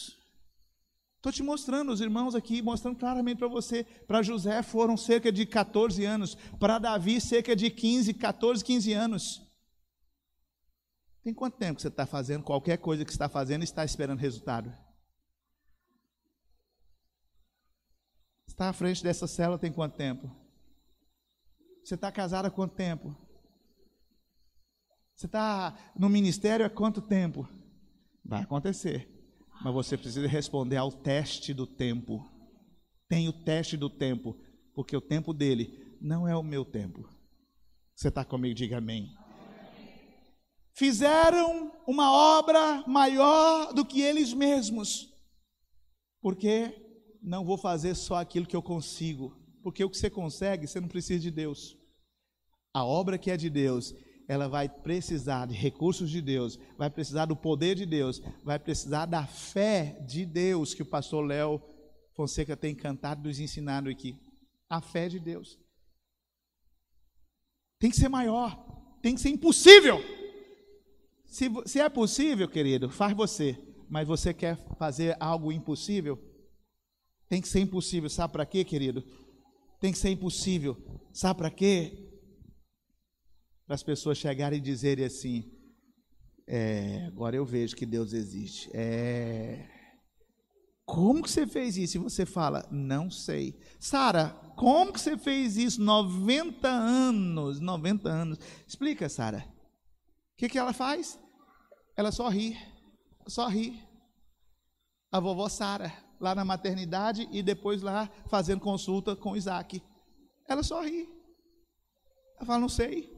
Estou te mostrando, os irmãos aqui, mostrando claramente para você. Para José foram cerca de 14 anos. Para Davi, cerca de 15, 14, 15 anos. Tem quanto tempo que você está fazendo qualquer coisa que está fazendo e está esperando resultado? Está à frente dessa cela tem quanto tempo? Você está casado há quanto tempo? Você está no ministério há quanto tempo? Vai acontecer. Mas você precisa responder ao teste do tempo. Tem o teste do tempo, porque o tempo dele não é o meu tempo. Você está comigo? Diga amém. Fizeram uma obra maior do que eles mesmos. Porque não vou fazer só aquilo que eu consigo. Porque o que você consegue, você não precisa de Deus. A obra que é de Deus, ela vai precisar de recursos de Deus, vai precisar do poder de Deus, vai precisar da fé de Deus que o pastor Léo Fonseca tem cantado e nos ensinado aqui. A fé de Deus. Tem que ser maior, tem que ser impossível. Se, se é possível, querido, faz você, mas você quer fazer algo impossível? Tem que ser impossível, sabe para quê, querido? Tem que ser impossível, sabe para quê? Para as pessoas chegarem e dizerem assim: é, agora eu vejo que Deus existe. É, como que você fez isso? E você fala: não sei. Sara, como que você fez isso? 90 anos, 90 anos. Explica, Sara. O que, que ela faz? Ela só ri, só ri. A vovó Sara, lá na maternidade e depois lá fazendo consulta com Isaac. Ela só ri. Ela fala, não sei.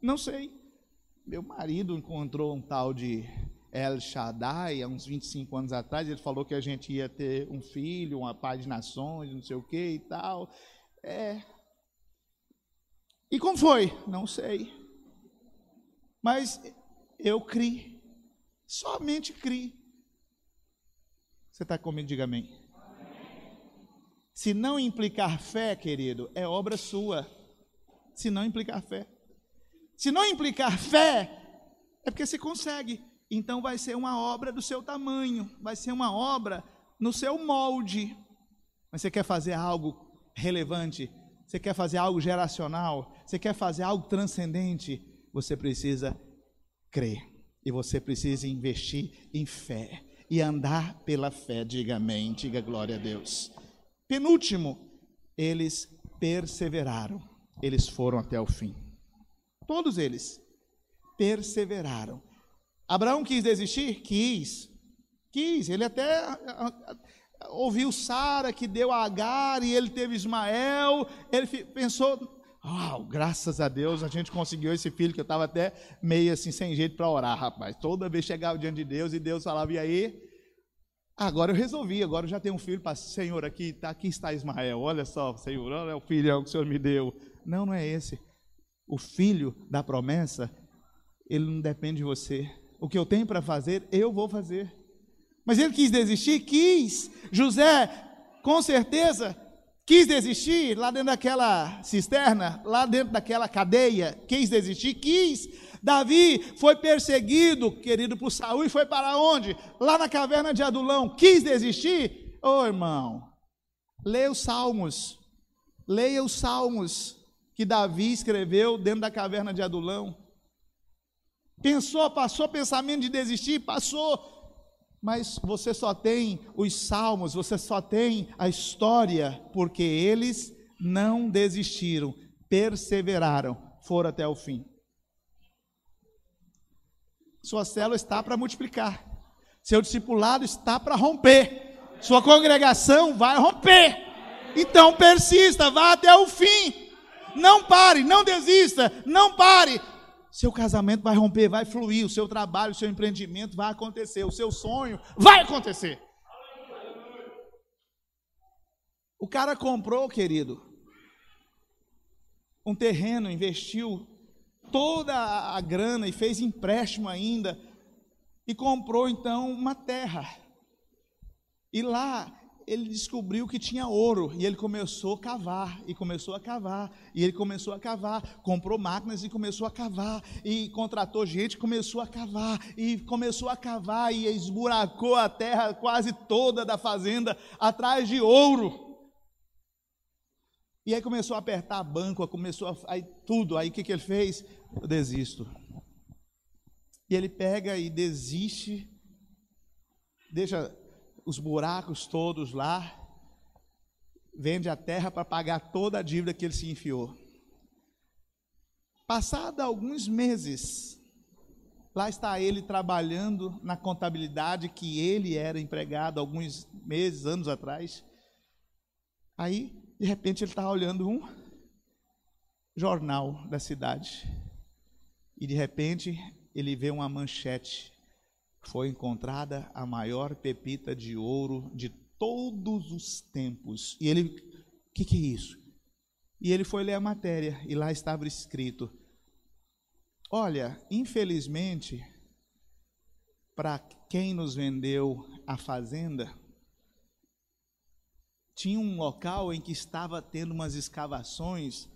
Não sei. Meu marido encontrou um tal de El Shaddai há uns 25 anos atrás. Ele falou que a gente ia ter um filho, uma pai de nações, não sei o que e tal. É. E como foi? Não sei. Mas eu criei. Somente criei. Você está comigo? Diga amém. Se não implicar fé, querido, é obra sua. Se não implicar fé. Se não implicar fé, é porque você consegue. Então vai ser uma obra do seu tamanho, vai ser uma obra no seu molde. Mas você quer fazer algo relevante, você quer fazer algo geracional, você quer fazer algo transcendente, você precisa crer. E você precisa investir em fé e andar pela fé. Diga amém, diga glória a Deus. Penúltimo, eles perseveraram, eles foram até o fim. Todos eles perseveraram. Abraão quis desistir? Quis. Quis. Ele até ouviu Sara que deu a Agar e ele teve Ismael. Ele pensou, oh, graças a Deus a gente conseguiu esse filho que eu estava até meio assim sem jeito para orar, rapaz. Toda vez chegava diante de Deus e Deus falava, e aí? Agora eu resolvi, agora eu já tenho um filho para Senhor aqui, tá, aqui está Ismael. Olha só, Senhor, olha o filhão que o Senhor me deu. Não, não é esse o filho da promessa, ele não depende de você. O que eu tenho para fazer, eu vou fazer. Mas ele quis desistir? Quis. José, com certeza, quis desistir lá dentro daquela cisterna, lá dentro daquela cadeia. Quis desistir? Quis. Davi foi perseguido, querido, por Saul e foi para onde? Lá na caverna de Adulão. Quis desistir? Ô oh, irmão, leia os salmos. Leia os salmos que Davi escreveu dentro da caverna de Adulão. Pensou, passou pensamento de desistir, passou. Mas você só tem os salmos, você só tem a história, porque eles não desistiram, perseveraram, foram até o fim. Sua célula está para multiplicar, seu discipulado está para romper, sua congregação vai romper. Então persista, vá até o fim. Não pare, não desista, não pare. Seu casamento vai romper, vai fluir, o seu trabalho, o seu empreendimento vai acontecer, o seu sonho vai acontecer. O cara comprou, querido, um terreno, investiu toda a grana e fez empréstimo ainda, e comprou então uma terra. E lá ele descobriu que tinha ouro e ele começou a cavar e começou a cavar e ele começou a cavar, comprou máquinas e começou a cavar e contratou gente, começou a cavar e começou a cavar e esburacou a terra quase toda da fazenda atrás de ouro. E aí começou a apertar banco, começou a aí tudo. Aí o que, que ele fez? Eu desisto. E ele pega e desiste, deixa os buracos todos lá, vende a terra para pagar toda a dívida que ele se enfiou. Passado alguns meses, lá está ele trabalhando na contabilidade que ele era empregado alguns meses, anos atrás. Aí, de repente, ele está olhando um jornal da cidade. E de repente, ele vê uma manchete foi encontrada a maior pepita de ouro de todos os tempos. E ele, o que, que é isso? E ele foi ler a matéria e lá estava escrito: Olha, infelizmente, para quem nos vendeu a fazenda, tinha um local em que estava tendo umas escavações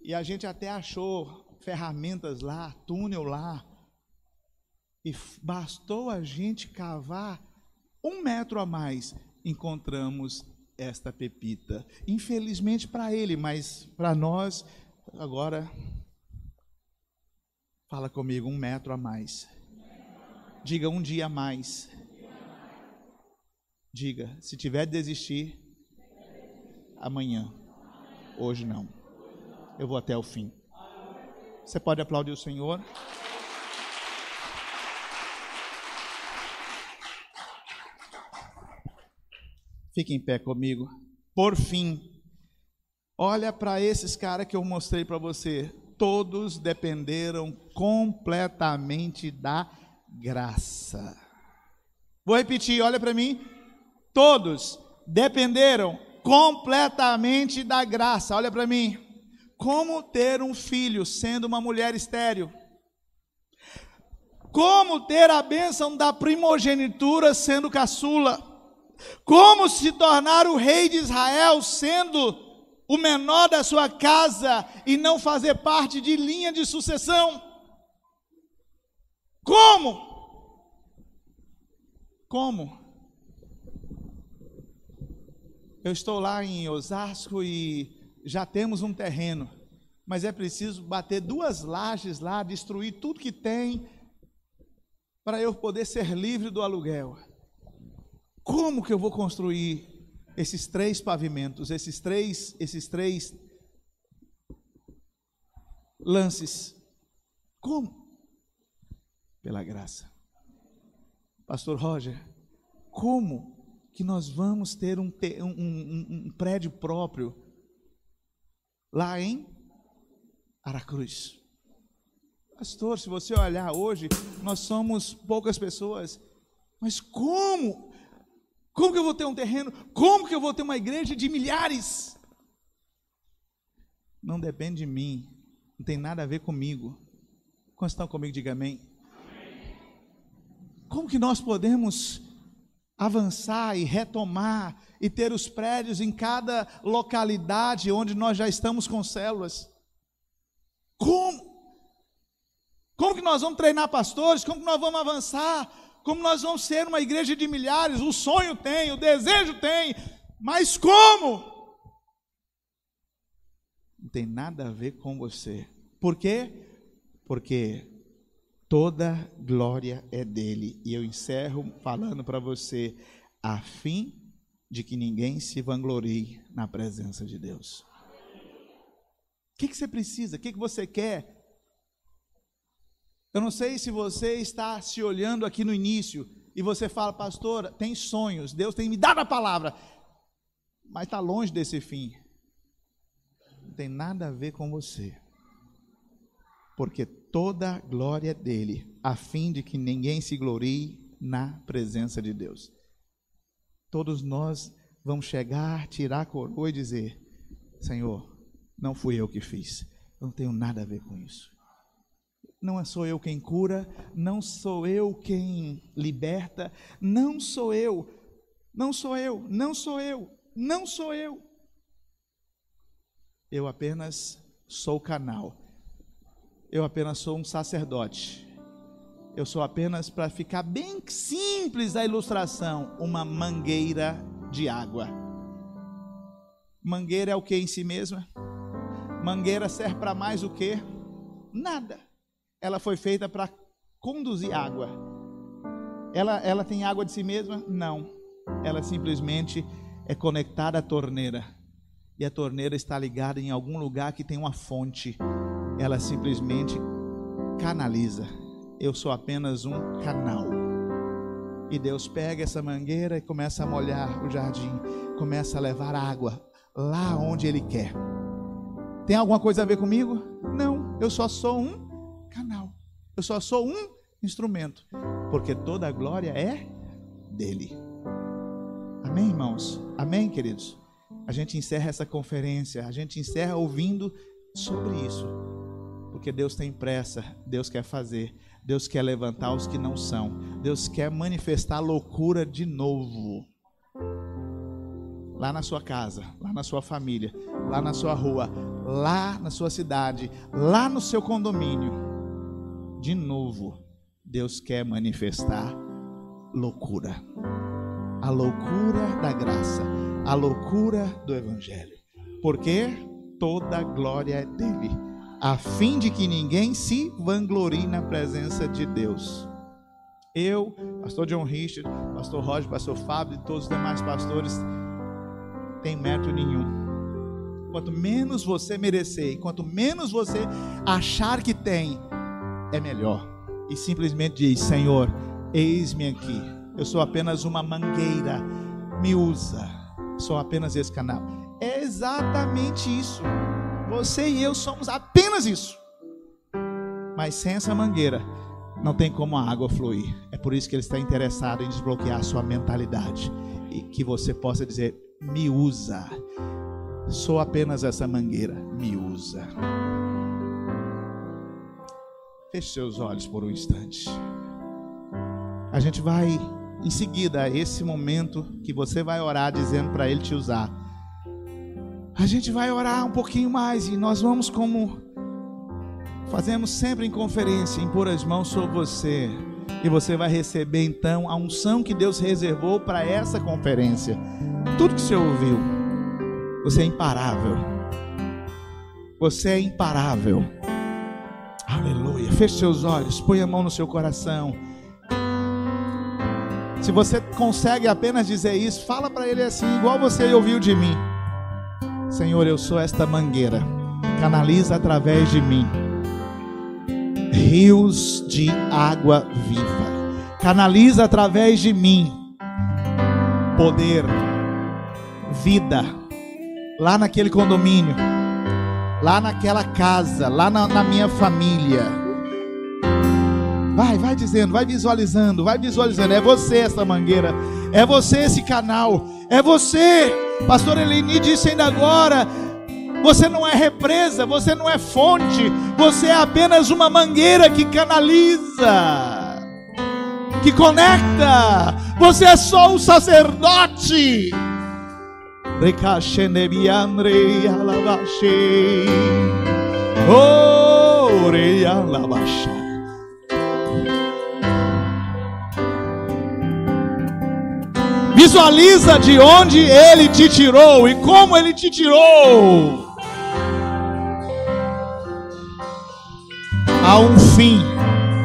e a gente até achou ferramentas lá, túnel lá, e bastou a gente cavar um metro a mais, encontramos esta pepita. Infelizmente para ele, mas para nós, agora, fala comigo, um metro a mais. Diga um dia a mais. Diga, se tiver de desistir, amanhã. Hoje não. Eu vou até o fim. Você pode aplaudir o Senhor? Fique em pé comigo. Por fim, olha para esses caras que eu mostrei para você. Todos dependeram completamente da graça. Vou repetir, olha para mim. Todos dependeram completamente da graça. Olha para mim. Como ter um filho sendo uma mulher estéril? Como ter a bênção da primogenitura sendo caçula? Como se tornar o rei de Israel sendo o menor da sua casa e não fazer parte de linha de sucessão? Como? Como? Eu estou lá em Osasco e já temos um terreno, mas é preciso bater duas lajes lá, destruir tudo que tem, para eu poder ser livre do aluguel. Como que eu vou construir esses três pavimentos, esses três, esses três lances? Como? Pela graça. Pastor Roger, como que nós vamos ter um, um, um, um prédio próprio lá em Aracruz? Pastor, se você olhar hoje, nós somos poucas pessoas, mas como como que eu vou ter um terreno? Como que eu vou ter uma igreja de milhares? Não depende de mim, não tem nada a ver comigo. Quando estão comigo, diga amém. Como que nós podemos avançar e retomar e ter os prédios em cada localidade onde nós já estamos com células? Como? Como que nós vamos treinar pastores? Como que nós vamos avançar? Como nós vamos ser uma igreja de milhares. O sonho tem, o desejo tem, mas como? Não tem nada a ver com você. Por quê? Porque toda glória é dele. E eu encerro falando para você, a fim de que ninguém se vanglorie na presença de Deus. O que, que você precisa? O que, que você quer? Eu não sei se você está se olhando aqui no início e você fala, pastor, tem sonhos, Deus tem me dado a palavra, mas está longe desse fim. Não tem nada a ver com você, porque toda glória é dele, a fim de que ninguém se glorie na presença de Deus. Todos nós vamos chegar, tirar a coroa e dizer: Senhor, não fui eu que fiz, eu não tenho nada a ver com isso não sou eu quem cura, não sou eu quem liberta, não sou eu. Não sou eu, não sou eu, não sou eu. Eu apenas sou canal. Eu apenas sou um sacerdote. Eu sou apenas, para ficar bem simples a ilustração, uma mangueira de água. Mangueira é o que em si mesma? Mangueira serve para mais o que? Nada. Ela foi feita para conduzir água. Ela, ela tem água de si mesma? Não. Ela simplesmente é conectada à torneira. E a torneira está ligada em algum lugar que tem uma fonte. Ela simplesmente canaliza. Eu sou apenas um canal. E Deus pega essa mangueira e começa a molhar o jardim, começa a levar água lá onde Ele quer. Tem alguma coisa a ver comigo? Não, eu só sou um canal. Eu só sou um instrumento, porque toda a glória é dele. Amém, irmãos? Amém, queridos? A gente encerra essa conferência, a gente encerra ouvindo sobre isso, porque Deus tem pressa, Deus quer fazer, Deus quer levantar os que não são, Deus quer manifestar loucura de novo. Lá na sua casa, lá na sua família, lá na sua rua, lá na sua cidade, lá no seu condomínio. De novo, Deus quer manifestar loucura. A loucura da graça, a loucura do evangelho. Porque toda a glória é dele, a fim de que ninguém se vanglorie na presença de Deus. Eu, pastor John Richard, pastor Roger, pastor Fábio e todos os demais pastores, tem mérito nenhum. Quanto menos você merecer e quanto menos você achar que tem, é melhor e simplesmente diz: Senhor, eis-me aqui. Eu sou apenas uma mangueira, me usa. Sou apenas esse canal. É exatamente isso. Você e eu somos apenas isso. Mas sem essa mangueira, não tem como a água fluir. É por isso que ele está interessado em desbloquear a sua mentalidade e que você possa dizer: me usa. Sou apenas essa mangueira, me usa. Feche seus olhos por um instante. A gente vai em seguida a esse momento que você vai orar dizendo para ele te usar. A gente vai orar um pouquinho mais e nós vamos como fazemos sempre em conferência, impor as mãos sobre você e você vai receber então a unção que Deus reservou para essa conferência. Tudo que você ouviu, você é imparável. Você é imparável. Aleluia. Feche seus olhos, põe a mão no seu coração. Se você consegue apenas dizer isso, fala para ele assim, igual você ouviu de mim. Senhor, eu sou esta mangueira. Canaliza através de mim rios de água viva. Canaliza através de mim poder, vida, lá naquele condomínio lá naquela casa, lá na, na minha família. Vai, vai dizendo, vai visualizando, vai visualizando. É você essa mangueira, é você esse canal, é você. Pastor Eleni disse ainda agora: você não é represa, você não é fonte, você é apenas uma mangueira que canaliza, que conecta. Você é só um sacerdote. Recascenebiandre alabache. Ore alabacha. Visualiza de onde ele te tirou e como ele te tirou. Há um fim,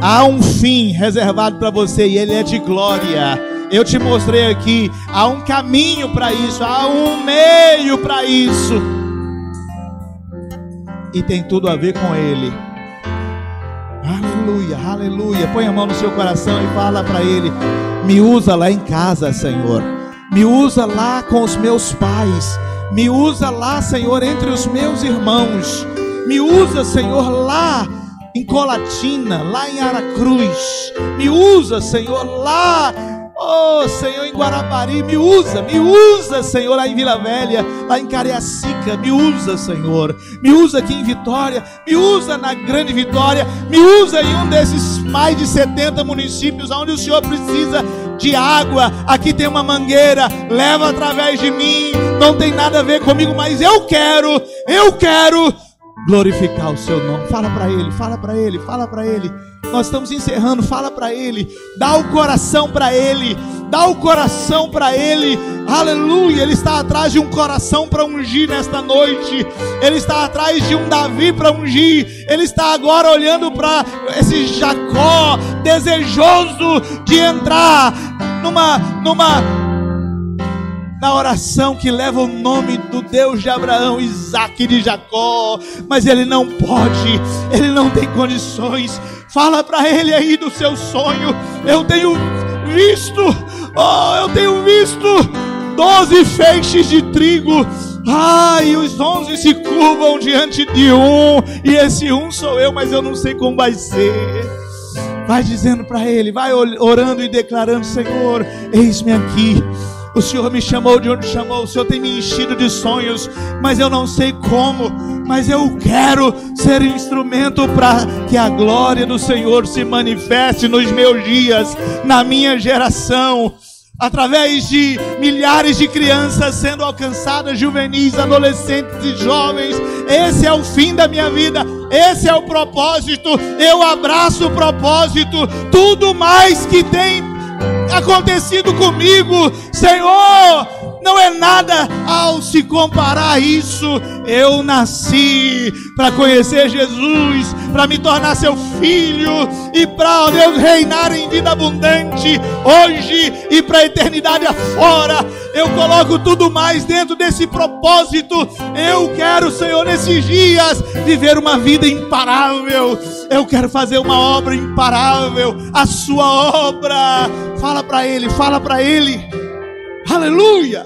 há um fim reservado para você e ele é de glória. Eu te mostrei aqui, há um caminho para isso, há um meio para isso. E tem tudo a ver com Ele. Aleluia, aleluia. Põe a mão no seu coração e fala para Ele: Me usa lá em casa, Senhor. Me usa lá com os meus pais. Me usa lá, Senhor, entre os meus irmãos. Me usa, Senhor, lá em Colatina, lá em Aracruz. Me usa, Senhor, lá Oh, Senhor, em Guarapari, me usa, me usa, Senhor, lá em Vila Velha, lá em Cariacica, me usa, Senhor. Me usa aqui em Vitória, me usa na Grande Vitória, me usa em um desses mais de 70 municípios onde o Senhor precisa de água. Aqui tem uma mangueira, leva através de mim. Não tem nada a ver comigo, mas eu quero, eu quero glorificar o seu nome. Fala para ele, fala para ele, fala para ele. Nós estamos encerrando, fala para ele, dá o coração para ele, dá o coração para ele. Aleluia, ele está atrás de um coração para ungir nesta noite. Ele está atrás de um Davi para ungir. Ele está agora olhando para esse Jacó desejoso de entrar numa numa na oração que leva o nome do Deus de Abraão, Isaac e de Jacó, mas ele não pode, ele não tem condições. Fala para ele aí do seu sonho. Eu tenho visto, oh, eu tenho visto doze feixes de trigo. Ai, os onze se curvam diante de um, e esse um sou eu, mas eu não sei como vai ser. Vai dizendo para ele, vai orando e declarando: Senhor, eis-me aqui. O Senhor me chamou de onde chamou, o Senhor tem me enchido de sonhos, mas eu não sei como, mas eu quero ser instrumento para que a glória do Senhor se manifeste nos meus dias, na minha geração. Através de milhares de crianças sendo alcançadas, juvenis, adolescentes e jovens. Esse é o fim da minha vida, esse é o propósito. Eu abraço o propósito, tudo mais que tem acontecido comigo, Senhor, não é nada ao se comparar a isso. Eu nasci para conhecer Jesus, para me tornar seu filho e para Deus reinar em vida abundante hoje e para a eternidade afora. Eu coloco tudo mais dentro desse propósito. Eu quero, Senhor, nesses dias viver uma vida imparável. Eu quero fazer uma obra imparável, a sua obra. Fala para ele, fala para ele. Aleluia!